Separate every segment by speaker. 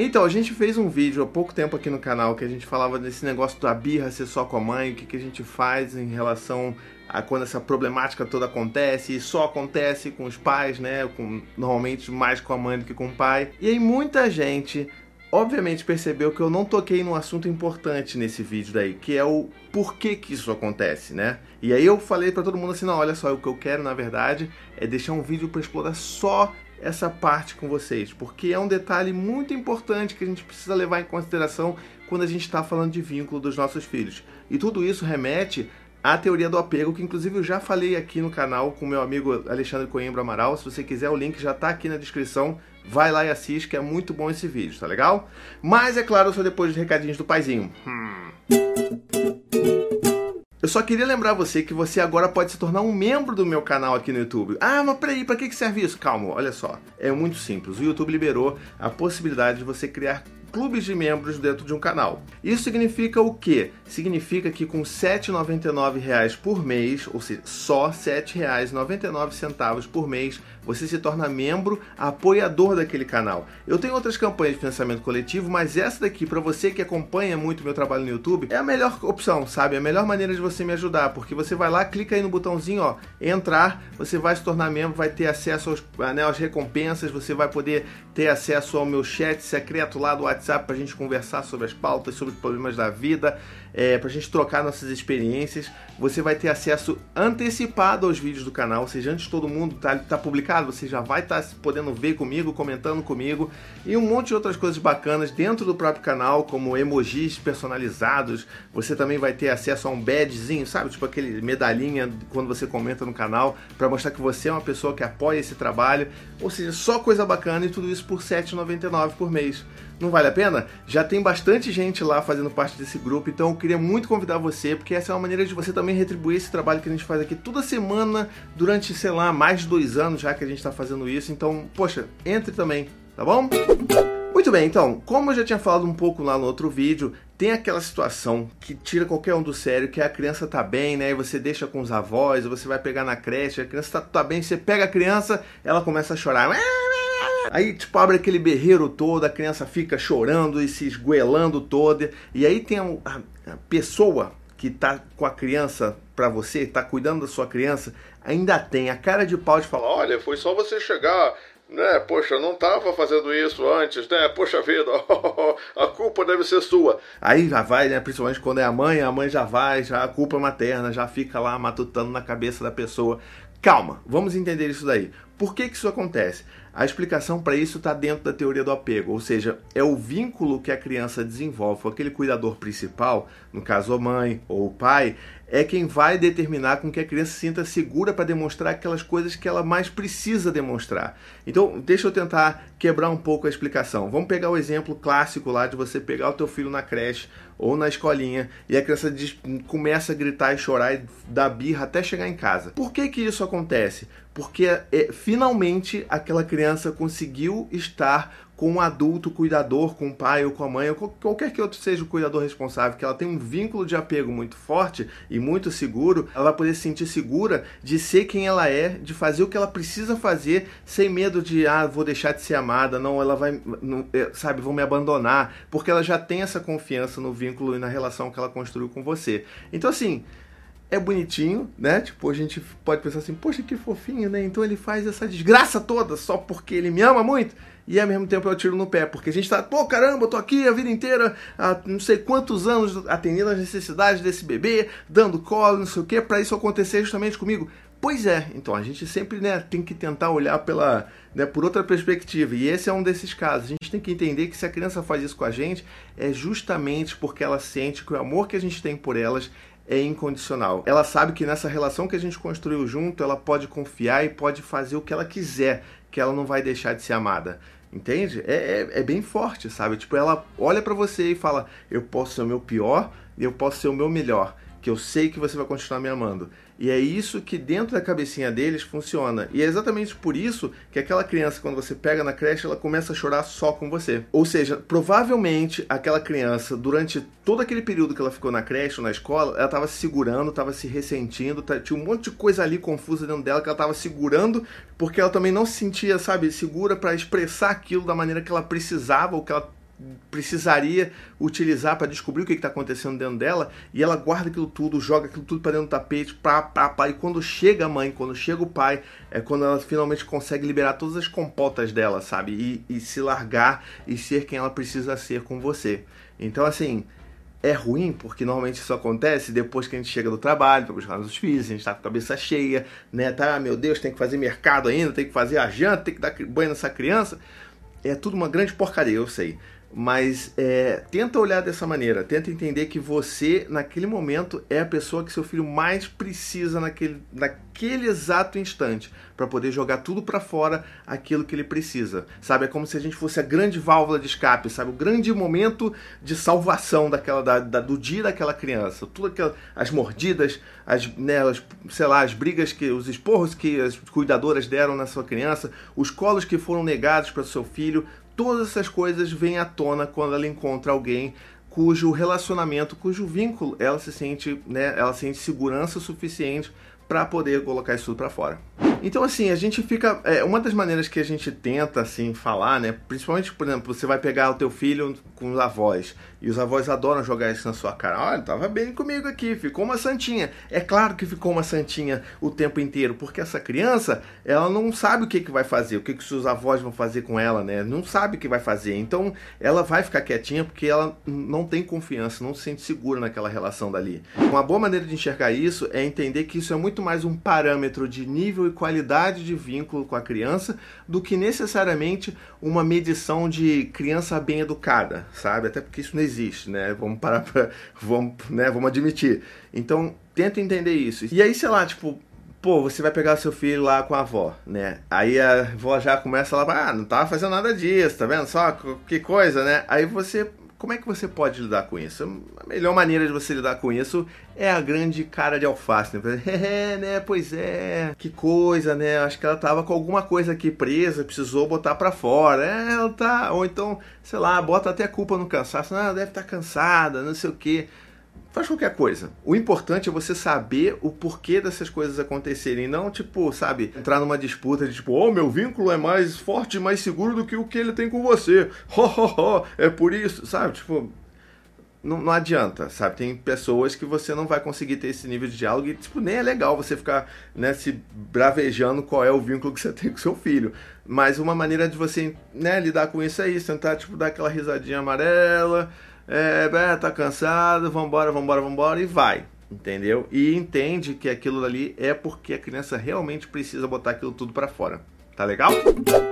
Speaker 1: Então, a gente fez um vídeo há pouco tempo aqui no canal que a gente falava desse negócio da birra ser só com a mãe, o que, que a gente faz em relação a quando essa problemática toda acontece e só acontece com os pais, né? Com, normalmente mais com a mãe do que com o pai. E aí muita gente obviamente percebeu que eu não toquei num assunto importante nesse vídeo daí, que é o porquê que isso acontece, né? E aí eu falei para todo mundo assim, não, olha só, o que eu quero na verdade é deixar um vídeo para explorar só essa parte com vocês, porque é um detalhe muito importante que a gente precisa levar em consideração quando a gente está falando de vínculo dos nossos filhos. E tudo isso remete à teoria do apego, que inclusive eu já falei aqui no canal com meu amigo Alexandre Coimbra Amaral. Se você quiser, o link já está aqui na descrição. Vai lá e assiste, que é muito bom esse vídeo, tá legal? Mas é claro, só depois dos recadinhos do paizinho. Hum. Eu só queria lembrar você que você agora pode se tornar um membro do meu canal aqui no YouTube. Ah, mas peraí, pra que serve isso? Calma, olha só. É muito simples. O YouTube liberou a possibilidade de você criar clubes de membros dentro de um canal. Isso significa o quê? Significa que com R$ 7,99 por mês, ou seja, só R$ 7,99 por mês, você se torna membro, apoiador daquele canal. Eu tenho outras campanhas de financiamento coletivo, mas essa daqui, para você que acompanha muito meu trabalho no YouTube, é a melhor opção, sabe? A melhor maneira de você me ajudar, porque você vai lá, clica aí no botãozinho, ó, entrar, você vai se tornar membro, vai ter acesso aos, né, às recompensas, você vai poder ter acesso ao meu chat secreto lá do WhatsApp WhatsApp para a gente conversar sobre as pautas, sobre os problemas da vida, é, para a gente trocar nossas experiências. Você vai ter acesso antecipado aos vídeos do canal, ou seja, antes de todo mundo tá, tá publicado, você já vai estar tá podendo ver comigo, comentando comigo e um monte de outras coisas bacanas dentro do próprio canal, como emojis personalizados. Você também vai ter acesso a um badgezinho, sabe? Tipo aquele medalhinha quando você comenta no canal, para mostrar que você é uma pessoa que apoia esse trabalho. Ou seja, só coisa bacana e tudo isso por R$ 7,99 por mês. Não vale a pena? Já tem bastante gente lá fazendo parte desse grupo, então eu queria muito convidar você, porque essa é uma maneira de você também retribuir esse trabalho que a gente faz aqui toda semana, durante, sei lá, mais de dois anos já que a gente está fazendo isso. Então, poxa, entre também, tá bom? Muito bem, então, como eu já tinha falado um pouco lá no outro vídeo, tem aquela situação que tira qualquer um do sério, que a criança tá bem, né? E você deixa com os avós, você vai pegar na creche, a criança tá, tá bem, você pega a criança, ela começa a chorar. Aí, tipo, abre aquele berreiro todo, a criança fica chorando e se esguelando toda. E aí tem a, a pessoa que tá com a criança para você, tá cuidando da sua criança, ainda tem a cara de pau de falar: olha, foi só você chegar. Né, poxa, não tava fazendo isso antes, né? Poxa vida, a culpa deve ser sua. Aí já vai, né? Principalmente quando é a mãe, a mãe já vai, já a culpa é materna, já fica lá matutando na cabeça da pessoa. Calma, vamos entender isso daí. Por que, que isso acontece? A explicação para isso está dentro da teoria do apego, ou seja, é o vínculo que a criança desenvolve com aquele cuidador principal, no caso a mãe ou o pai, é quem vai determinar com que a criança se sinta segura para demonstrar aquelas coisas que ela mais precisa demonstrar. Então, deixa eu tentar quebrar um pouco a explicação. Vamos pegar o exemplo clássico lá de você pegar o teu filho na creche ou na escolinha e a criança começa a gritar e chorar e dar birra até chegar em casa. Por que que isso acontece? Porque é, finalmente aquela criança conseguiu estar com um adulto cuidador, com o pai ou com a mãe, ou qualquer que outro seja o cuidador responsável, que ela tem um vínculo de apego muito forte e muito seguro, ela vai poder se sentir segura de ser quem ela é, de fazer o que ela precisa fazer, sem medo de, ah, vou deixar de ser amada, não, ela vai, não, é, sabe, vão me abandonar, porque ela já tem essa confiança no vínculo e na relação que ela construiu com você. Então, assim, é bonitinho, né? Tipo, a gente pode pensar assim, poxa, que fofinho, né? Então ele faz essa desgraça toda só porque ele me ama muito e ao mesmo tempo eu tiro no pé, porque a gente tá, pô, caramba, eu tô aqui a vida inteira, há não sei quantos anos atendendo as necessidades desse bebê, dando colo, não sei o que, para isso acontecer justamente comigo. Pois é, então a gente sempre né, tem que tentar olhar pela, né, por outra perspectiva, e esse é um desses casos. A gente tem que entender que se a criança faz isso com a gente, é justamente porque ela sente que o amor que a gente tem por elas é incondicional. Ela sabe que nessa relação que a gente construiu junto, ela pode confiar e pode fazer o que ela quiser, que ela não vai deixar de ser amada. Entende? É, é, é bem forte, sabe? Tipo, ela olha para você e fala: Eu posso ser o meu pior e eu posso ser o meu melhor que eu sei que você vai continuar me amando. E é isso que dentro da cabecinha deles funciona. E é exatamente por isso que aquela criança, quando você pega na creche, ela começa a chorar só com você. Ou seja, provavelmente aquela criança, durante todo aquele período que ela ficou na creche ou na escola, ela estava se segurando, estava se ressentindo, tá, tinha um monte de coisa ali confusa dentro dela que ela estava segurando, porque ela também não se sentia, sabe, segura para expressar aquilo da maneira que ela precisava ou que ela precisaria utilizar para descobrir o que está acontecendo dentro dela, e ela guarda aquilo tudo, joga aquilo tudo para dentro do tapete, pá, pá, pá, e quando chega a mãe, quando chega o pai, é quando ela finalmente consegue liberar todas as compotas dela, sabe? E, e se largar e ser quem ela precisa ser com você. Então, assim, é ruim, porque normalmente isso acontece depois que a gente chega do trabalho para buscar nossos filhos, a gente está com a cabeça cheia, né? Tá, meu Deus, tem que fazer mercado ainda, tem que fazer a janta, tem que dar banho nessa criança. É tudo uma grande porcaria, eu sei. Mas é, tenta olhar dessa maneira, tenta entender que você, naquele momento, é a pessoa que seu filho mais precisa naquele, naquele exato instante para poder jogar tudo para fora aquilo que ele precisa. Sabe? É como se a gente fosse a grande válvula de escape, sabe? O grande momento de salvação daquela, da, da do dia daquela criança. Tudo as mordidas, as, né, as, sei lá, as brigas, que os esporros que as cuidadoras deram na sua criança, os colos que foram negados para seu filho todas essas coisas vêm à tona quando ela encontra alguém cujo relacionamento, cujo vínculo ela se sente, né, ela sente segurança suficiente para poder colocar isso tudo para fora. Então, assim, a gente fica. É, uma das maneiras que a gente tenta, assim, falar, né? Principalmente, por exemplo, você vai pegar o teu filho com os avós. E os avós adoram jogar isso na sua cara. Olha, tava bem comigo aqui, ficou uma santinha. É claro que ficou uma santinha o tempo inteiro, porque essa criança, ela não sabe o que, que vai fazer, o que, que seus avós vão fazer com ela, né? Não sabe o que vai fazer. Então, ela vai ficar quietinha porque ela não tem confiança, não se sente segura naquela relação dali. Uma boa maneira de enxergar isso é entender que isso é muito mais um parâmetro de nível e qualidade de vínculo com a criança do que necessariamente uma medição de criança bem educada, sabe? Até porque isso não existe, né? Vamos parar pra, vamos, né? Vamos admitir. Então, tenta entender isso. E aí, sei lá, tipo, pô, você vai pegar seu filho lá com a avó, né? Aí a avó já começa lá, ah, não tava fazendo nada disso, tá vendo? Só que coisa, né? Aí você como é que você pode lidar com isso? A melhor maneira de você lidar com isso é a grande cara de alface, né? É, né? Pois é, que coisa, né? Acho que ela tava com alguma coisa aqui presa, precisou botar para fora. É, ela tá. Ou então, sei lá, bota até a culpa no cansaço. Ah, deve estar tá cansada, não sei o quê. Faz qualquer coisa. O importante é você saber o porquê dessas coisas acontecerem. Não, tipo, sabe, entrar numa disputa de tipo, oh, meu vínculo é mais forte e mais seguro do que o que ele tem com você. Ho, ho, ho. É por isso, sabe? Tipo, não, não, adianta, sabe? Tem pessoas que você não vai conseguir ter esse nível de diálogo e, tipo, nem é legal você ficar, né, se bravejando qual é o vínculo que você tem com seu filho. Mas uma maneira de você, né, lidar com isso é isso, tentar, tipo, dar aquela risadinha amarela, é, tá cansado, vambora, vambora, vambora, e vai. Entendeu? E entende que aquilo ali é porque a criança realmente precisa botar aquilo tudo para fora. Tá legal?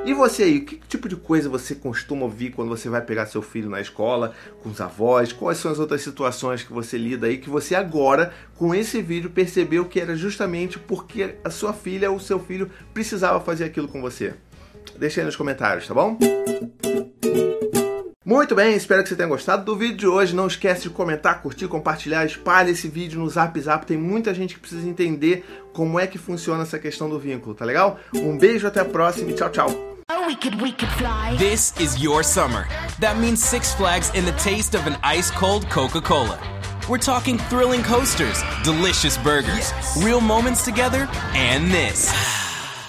Speaker 1: E você aí, que tipo de coisa você costuma ouvir quando você vai pegar seu filho na escola, com os avós? Quais são as outras situações que você lida aí que você agora, com esse vídeo, percebeu que era justamente porque a sua filha ou seu filho precisava fazer aquilo com você? Deixa aí nos comentários, tá bom? Muito bem, espero que você tenha gostado do vídeo de hoje. Não esquece de comentar, curtir, compartilhar, espalhe esse vídeo no Zap Zap. Tem muita gente que precisa entender como é que funciona essa questão do vínculo, tá legal? Um beijo, até a próxima e tchau, tchau. We could, we could
Speaker 2: this is your summer. That means Six Flags and the taste of an ice cold Coca Cola. We're talking thrilling coasters, delicious burgers, yes. real moments together, and this.